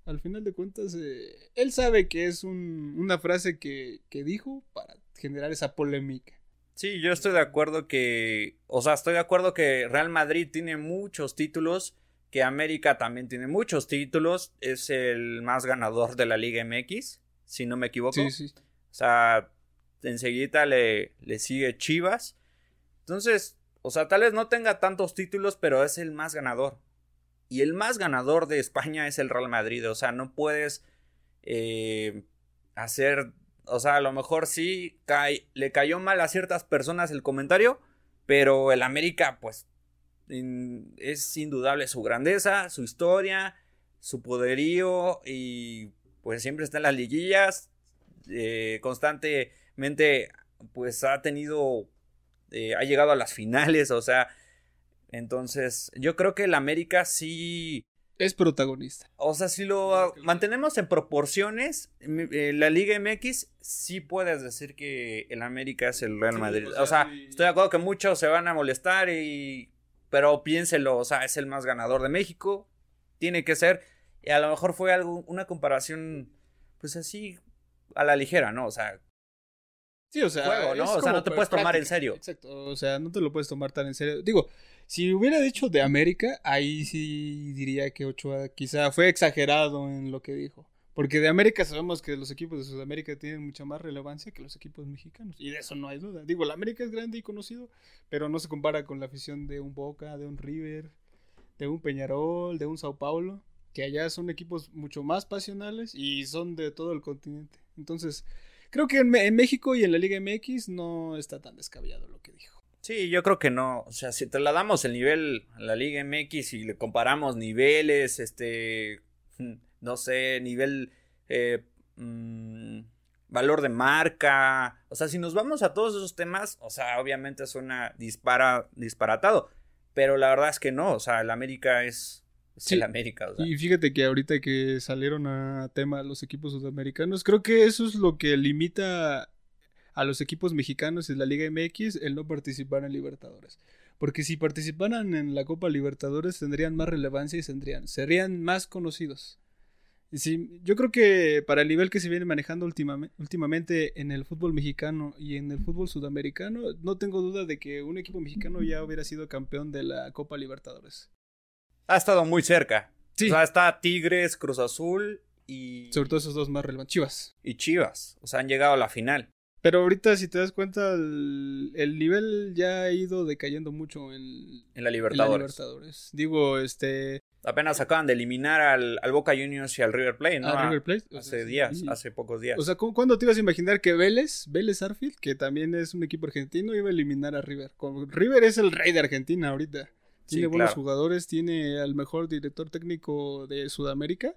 Al final de cuentas, eh, él sabe que es una frase que, que dijo para generar esa polémica. Sí, yo estoy de acuerdo que, o sea, estoy de acuerdo que Real Madrid tiene muchos títulos, que América también tiene muchos títulos, es el más ganador de la Liga MX, si no me equivoco. Sí, sí. O sea, enseguida le, le sigue Chivas. Entonces, o sea, tal vez no tenga tantos títulos, pero es el más ganador. Y el más ganador de España es el Real Madrid. O sea, no puedes eh, hacer. O sea, a lo mejor sí le cayó mal a ciertas personas el comentario. Pero el América, pues. es indudable su grandeza, su historia, su poderío. Y pues siempre está en las liguillas. Eh, constantemente, pues ha tenido eh, ha llegado a las finales, o sea, entonces yo creo que el América sí, Es protagonista. O sea, si lo mantenemos en proporciones, eh, la Liga MX sí puedes decir que el América es el Real Madrid. o sea, estoy de acuerdo que muchos se van a molestar y... Pero piénselo, o sea, es el más ganador de México. Tiene que ser. Y a lo mejor fue algo, una comparación, pues así, a la ligera, ¿no? O sea, Sí, o sea, juego, ¿no? O sea, no te puedes tomar en serio. Exacto, o sea, no te lo puedes tomar tan en serio. Digo, si hubiera dicho de América, ahí sí diría que Ochoa quizá fue exagerado en lo que dijo. Porque de América sabemos que los equipos de Sudamérica tienen mucha más relevancia que los equipos mexicanos. Y de eso no hay duda. Digo, la América es grande y conocido, pero no se compara con la afición de un Boca, de un River, de un Peñarol, de un Sao Paulo, que allá son equipos mucho más pasionales y son de todo el continente. Entonces, creo que en, México y en la Liga MX no está tan descabellado lo que dijo. Sí, yo creo que no. O sea, si trasladamos el nivel a la Liga MX y le comparamos niveles, este, no sé, nivel, eh, mm, valor de marca, o sea, si nos vamos a todos esos temas, o sea, obviamente suena dispara, disparatado, pero la verdad es que no, o sea, el América es Sí. el América. O sea. Y fíjate que ahorita que salieron a tema los equipos sudamericanos, creo que eso es lo que limita a los equipos mexicanos en la Liga MX el no participar en Libertadores. Porque si participaran en la Copa Libertadores tendrían más relevancia y tendrían, serían más conocidos. Y sí, yo creo que para el nivel que se viene manejando últimame- últimamente en el fútbol mexicano y en el fútbol sudamericano, no tengo duda de que un equipo mexicano ya hubiera sido campeón de la Copa Libertadores. Ha estado muy cerca. Sí. O sea, está Tigres, Cruz Azul y, Sobre todo esos dos más relevantes. Chivas. y Chivas. O sea, han llegado a la final. Pero ahorita, si te das cuenta, el, el nivel ya ha ido decayendo mucho en, En la en la Libertadores. Libertadores. Digo, este. Apenas acaban de eliminar al, al Boca Juniors y al River Plate, ¿no? a River Plate. o Hace días, hace pocos días. O sea, ¿cu- ¿cuándo te ibas a imaginar que Vélez, Vélez Arfield, que también es un equipo argentino, iba a eliminar a River? Como River es el rey de Argentina ahorita. Sí, Tiene buenos claro. jugadores, tiene al mejor director técnico de Sudamérica.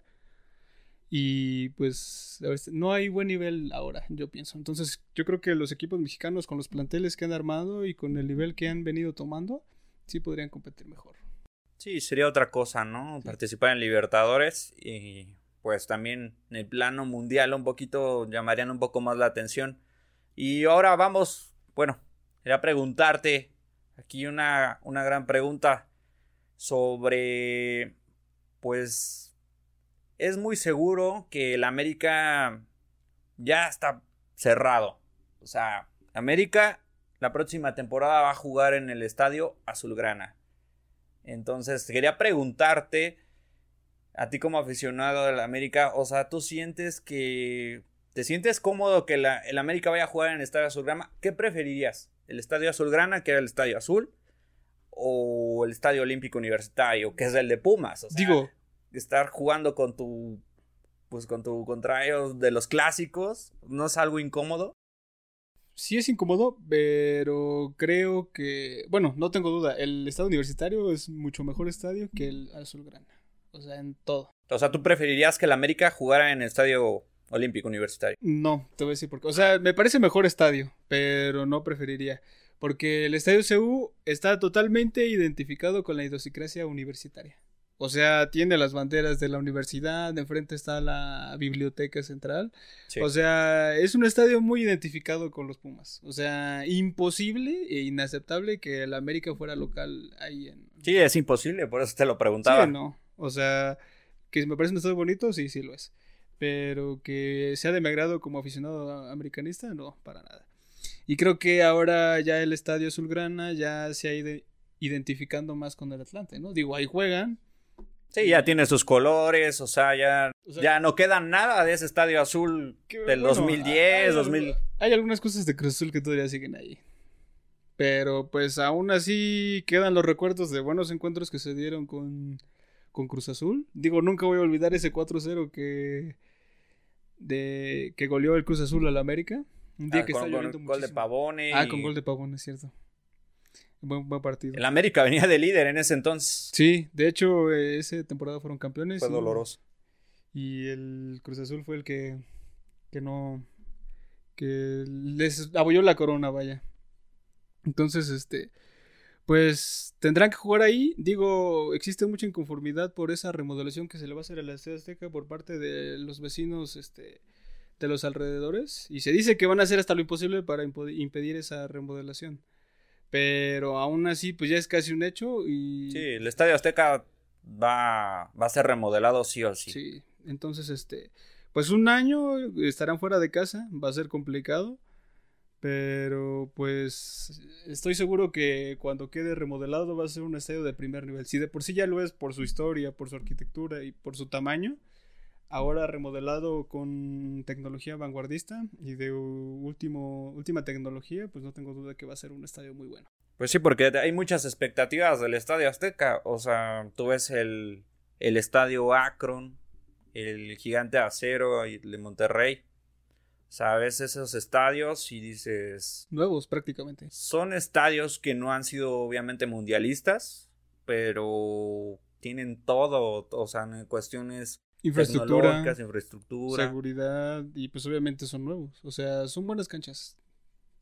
Y pues no hay buen nivel ahora, yo pienso. Entonces, yo creo que los equipos mexicanos con los planteles que han armado y con el nivel que han venido tomando, sí podrían competir mejor. Sí, sería otra cosa, ¿no? Participar en Libertadores y pues también en el plano mundial un poquito llamarían un poco más la atención. Y ahora vamos, bueno, quería preguntarte aquí una, una gran pregunta sobre, pues, es muy seguro que el América ya está cerrado. O sea, América la próxima temporada va a jugar en el estadio Azulgrana. Entonces, quería preguntarte, a ti como aficionado del América, o sea, ¿tú sientes que... ¿Te sientes cómodo que el América vaya a jugar en el Estadio Azulgrana? ¿Qué preferirías? ¿El Estadio Azulgrana, que era el Estadio Azul? ¿O el Estadio Olímpico Universitario, que es el de Pumas? O sea, Digo, estar jugando con tu... Pues con tu contra ellos de los clásicos, ¿no es algo incómodo? sí es incómodo, pero creo que, bueno, no tengo duda, el estadio universitario es mucho mejor estadio que el Azulgrana. O sea, en todo. O sea, ¿tú preferirías que el América jugara en el Estadio Olímpico Universitario? No, te voy a decir por qué. O sea, me parece mejor estadio, pero no preferiría. Porque el estadio CU está totalmente identificado con la idiosincrasia universitaria. O sea, tiene las banderas de la universidad, de enfrente está la biblioteca central. Sí. O sea, es un estadio muy identificado con los Pumas. O sea, imposible e inaceptable que el América fuera local ahí en... Sí, es imposible, por eso te lo Sí preguntaba. o no. O sea, que me parece un estadio bonito, sí, sí lo es. Pero que sea de mi agrado como aficionado americanista, no, para nada. Y creo que ahora ya el estadio Azulgrana ya se ha ido identificando más con el Atlante, ¿no? Digo, ahí juegan. Sí, ya tiene sus colores, o sea, ya, O sea, ya no queda nada de ese estadio azul que, del bueno, 2010, hay, 2000. Hay algunas cosas de Cruz Azul que todavía siguen ahí. Pero pues aún así quedan los recuerdos de buenos encuentros que se dieron con, con Cruz Azul. Digo, nunca voy a olvidar ese 4-0 que, de, que goleó el Cruz Azul al América. Un día Ah, que con, está con lloviendo gol de. Pavone. Ah, con gol de Pavón, es cierto. Buen, buen partido. El América venía de líder en ese entonces. Sí, de hecho, eh, esa temporada fueron campeones. Fue y- doloroso. Y el Cruz Azul fue el que, que no, que les abolló la corona, vaya. Entonces, este, pues tendrán que jugar ahí. Digo, existe mucha inconformidad por esa remodelación que se le va a hacer a la Estadio Azteca por parte de los vecinos este, de los alrededores. Y se dice que van a hacer hasta lo imposible para impedir esa remodelación. Pero aún así, pues ya es casi un hecho. Y... Sí, el Estadio Azteca va, va a ser remodelado sí o sí. Sí, entonces, este, pues un año estarán fuera de casa, va a ser complicado. Pero pues estoy seguro que cuando quede remodelado va a ser un estadio de primer nivel. Si de por sí ya lo es por su historia, por su arquitectura y por su tamaño, ahora remodelado con tecnología vanguardista y de último, última tecnología, pues no tengo duda que va a ser un estadio muy bueno. Pues sí, porque hay muchas expectativas del estadio Azteca. O sea, tú ves el, el estadio Akron, el gigante acero de Monterrey sabes esos estadios y dices... Nuevos prácticamente. Son estadios que no han sido obviamente mundialistas, pero tienen todo, o sea, en cuestiones infraestructura, infraestructura, seguridad y pues obviamente son nuevos, o sea, son buenas canchas.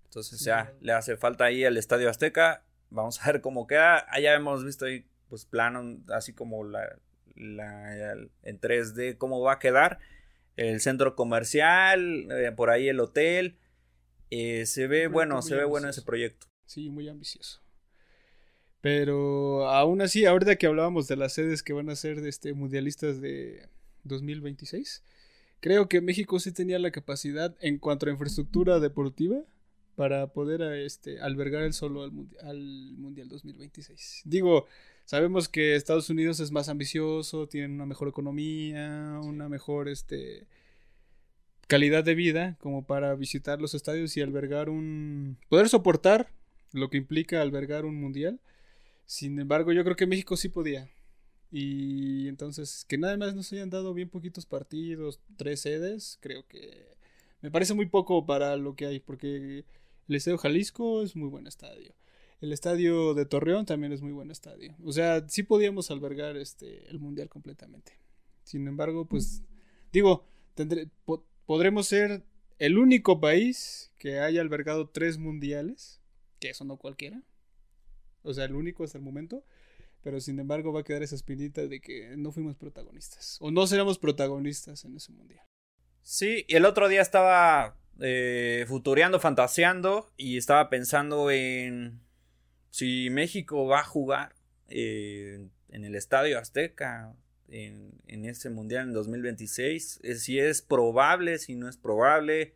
Entonces ya le hace falta ahí al Estadio Azteca, vamos a ver cómo queda. Allá hemos visto ahí pues plano así como la, la en 3D cómo va a quedar el centro comercial, eh, por ahí el hotel. Eh, se ve bueno, se ve bueno ese proyecto. Sí, muy ambicioso. Pero aún así, ahorita que hablábamos de las sedes que van a ser de este mundialistas de 2026, creo que México sí tenía la capacidad en cuanto a infraestructura deportiva para poder este, albergar el solo al, al Mundial 2026. Digo, Sabemos que Estados Unidos es más ambicioso, tienen una mejor economía, una mejor este, calidad de vida como para visitar los estadios y albergar un... poder soportar lo que implica albergar un mundial. Sin embargo, yo creo que México sí podía. Y entonces, que nada más nos hayan dado bien poquitos partidos, tres sedes, creo que me parece muy poco para lo que hay, porque el Estadio Jalisco es muy buen estadio. El estadio de Torreón también es muy buen estadio. O sea, sí podíamos albergar este el mundial completamente. Sin embargo, pues digo, podremos ser el único país que haya albergado tres mundiales, que eso no cualquiera. O sea, el único hasta el momento. Pero sin embargo va a quedar esa espinita de que no fuimos protagonistas. O no seremos protagonistas en ese mundial. Sí, y el otro día estaba eh, futureando, fantaseando y estaba pensando en si México va a jugar eh, en el Estadio Azteca en, en este Mundial en 2026, eh, si es probable, si no es probable,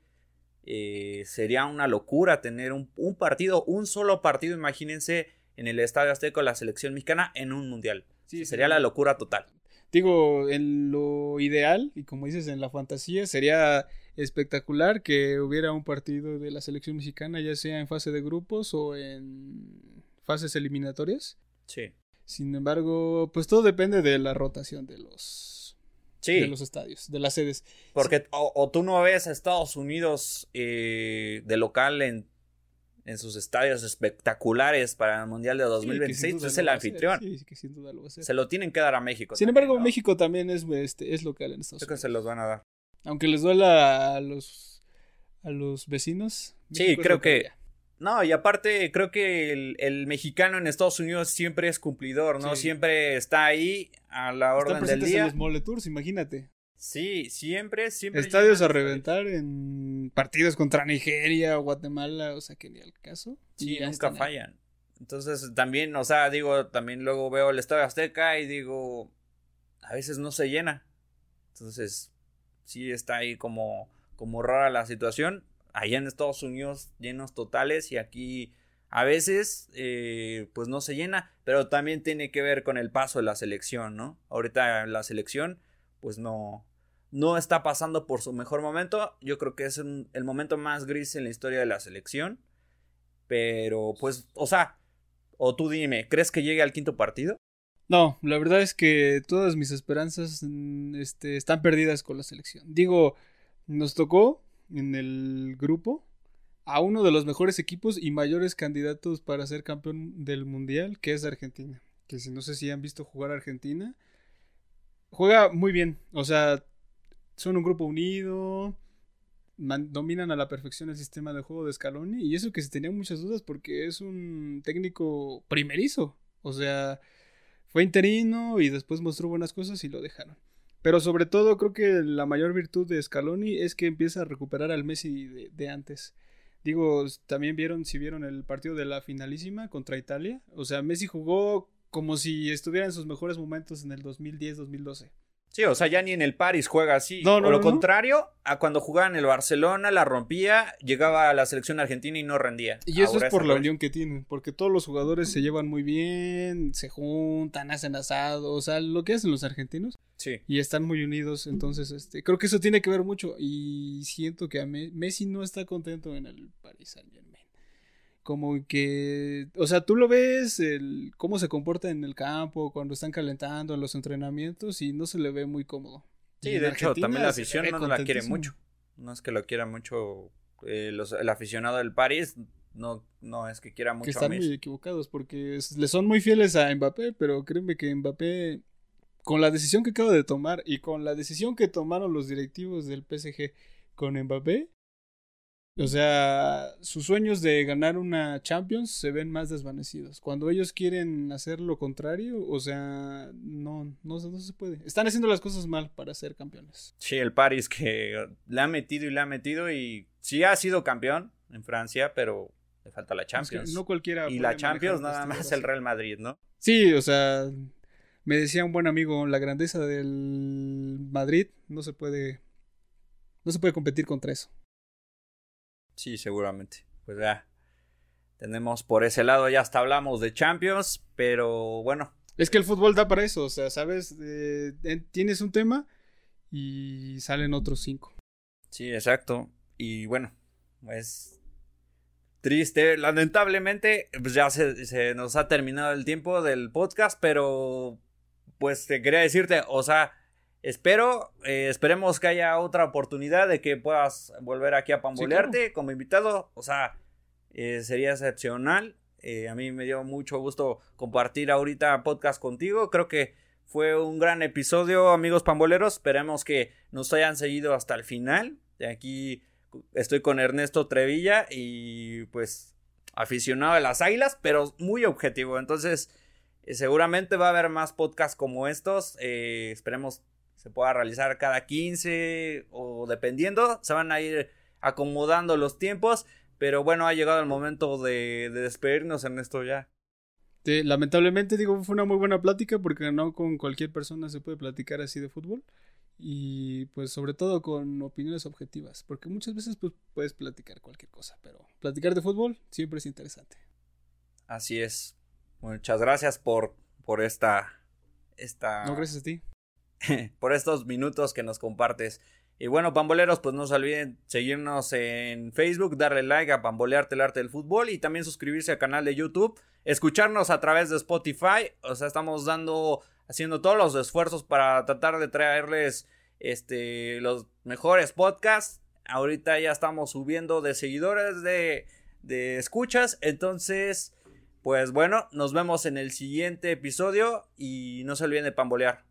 eh, sería una locura tener un, partido, un solo partido, imagínense, en el Estadio Azteca la selección mexicana en un Mundial. Sí, sería la locura total. Digo, en lo ideal, y como dices, en la fantasía, sería espectacular que hubiera un partido de la selección mexicana, ya sea en fase de grupos o en fases eliminatorias. Sí. Sin embargo, pues todo depende de la rotación de los, de los estadios, de las sedes. Porque o, tú no ves a Estados Unidos eh, de local en, en, sus estadios espectaculares para el Mundial de 2026, es el anfitrión. Sí, que sin duda lo va a hacer. Se lo tienen que dar a México. Sin embargo, México también es, este, es local en Estados Unidos. Creo que se los van a dar. Aunque les duela a los, a los vecinos. sí, creo que... No, y aparte creo que el, mexicano en Estados Unidos siempre es cumplidor, ¿no? Siempre está ahí a la orden del día. En los Mole Tours, imagínate. Sí, siempre, siempre. Estadios a reventar en partidos contra Nigeria o Guatemala, o sea que ni al caso. Sí, nunca fallan. Entonces también, o sea, digo, también luego veo el Estadio Azteca y digo, a veces no se llena. Entonces, sí está ahí como, como rara la situación allá en Estados Unidos llenos totales y aquí a veces eh, pues no se llena, pero también tiene que ver con el paso de la selección, ¿no? Ahorita la selección pues no, no está pasando por su mejor momento, yo creo que es el momento más gris en la historia de la selección, pero pues, o sea, o tú dime, ¿crees que llegue al quinto partido? No, la verdad es que todas mis esperanzas mm, este, están perdidas con la selección. Digo, nos tocó en el grupo a uno de los mejores equipos y mayores candidatos para ser campeón del mundial, que es Argentina. Que si no sé si han visto jugar a Argentina, juega muy bien. O sea, son un grupo unido, dominan a la perfección el sistema de juego de Scaloni y eso que se tenían muchas dudas porque es un técnico primerizo, o sea, fue interino y después mostró buenas cosas y lo dejaron. Pero sobre todo creo que la mayor virtud de Scaloni es que empieza a recuperar al Messi de, antes. Digo, también vieron, si vieron el partido de la finalísima contra Italia. O sea, Messi jugó como si estuviera en sus mejores momentos en el 2010-2012. Sí, o sea, ya ni en el Paris juega así. No, no, o lo contrario, a cuando jugaba en el Barcelona, la rompía, llegaba a la selección argentina y no rendía. Y eso es por la unión que tienen, porque todos los jugadores se llevan muy bien, se juntan, hacen asado, o sea, lo que hacen los argentinos. Sí. Y están muy unidos, entonces, este, creo que eso tiene que ver mucho. Y siento que a Messi no está contento en el Paris Saint Germain como que, o sea, tú lo ves, el, cómo se comporta en el campo, cuando están calentando en los entrenamientos y no se le ve muy cómodo. Sí, de hecho, también la afición no la quiere mucho. No es que lo quiera mucho eh, el aficionado del París, no, no es que quiera mucho que están muy equivocados porque le son muy fieles a Mbappé, pero créeme que Mbappé, con la decisión que acaba de tomar y con la decisión que tomaron los directivos del PSG con Mbappé, o sea, sus sueños de ganar una Champions se ven más desvanecidos. Cuando ellos quieren hacer lo contrario, o sea, no, no, no se puede. Están haciendo las cosas mal para ser campeones. Sí, el Paris que le ha metido y le ha metido y sí ha sido campeón en Francia, pero le falta la Champions. no cualquiera. Y la Champions nada más el Real Madrid, ¿no? Sí, o sea, me decía un buen amigo, la grandeza del Madrid no se puede, no se puede competir contra eso. Sí, seguramente. Pues ya tenemos por ese lado, ya hasta hablamos de Champions, pero bueno. Es que el fútbol da para eso, o sea, sabes, eh, tienes un tema y salen otros cinco. Sí, exacto. Y bueno, es triste. Lamentablemente, pues ya se, se, nos ha terminado el tiempo del podcast, pero pues te quería decirte, o sea, Espero, eh, esperemos que haya otra oportunidad de que puedas volver aquí a pambolearte como invitado. O sea, eh, sería excepcional. Eh, a mí me dio mucho gusto compartir ahorita podcast contigo. Creo que fue un gran episodio, amigos pamboleros. Esperemos que nos hayan seguido hasta el final. De aquí estoy con Ernesto Trevilla y pues aficionado a las águilas, pero muy objetivo. Entonces, seguramente va a haber más podcasts como estos. esperemos se pueda realizar cada 15 o dependiendo, se van a ir acomodando los tiempos, pero bueno, ha llegado el momento de, despedirnos en esto ya. lamentablemente digo, fue una muy buena plática porque no con cualquier persona se puede platicar así de fútbol y pues sobre todo con opiniones objetivas, porque muchas veces pues, puedes platicar cualquier cosa, pero platicar de fútbol siempre es interesante. Así es. Muchas gracias por, por esta, esta... No, gracias a ti. por estos minutos que nos compartes. Y bueno, pamboleros, pues no se olviden seguirnos en Facebook, darle like a Pambolearte el Arte del Fútbol y también suscribirse al canal de YouTube, escucharnos a través de Spotify, o sea, estamos dando, haciendo todos los esfuerzos para tratar de traerles este, los mejores podcasts. Ahorita ya estamos subiendo de seguidores, de, de escuchas, entonces, pues bueno, nos vemos en el siguiente episodio y no se olviden de pambolear.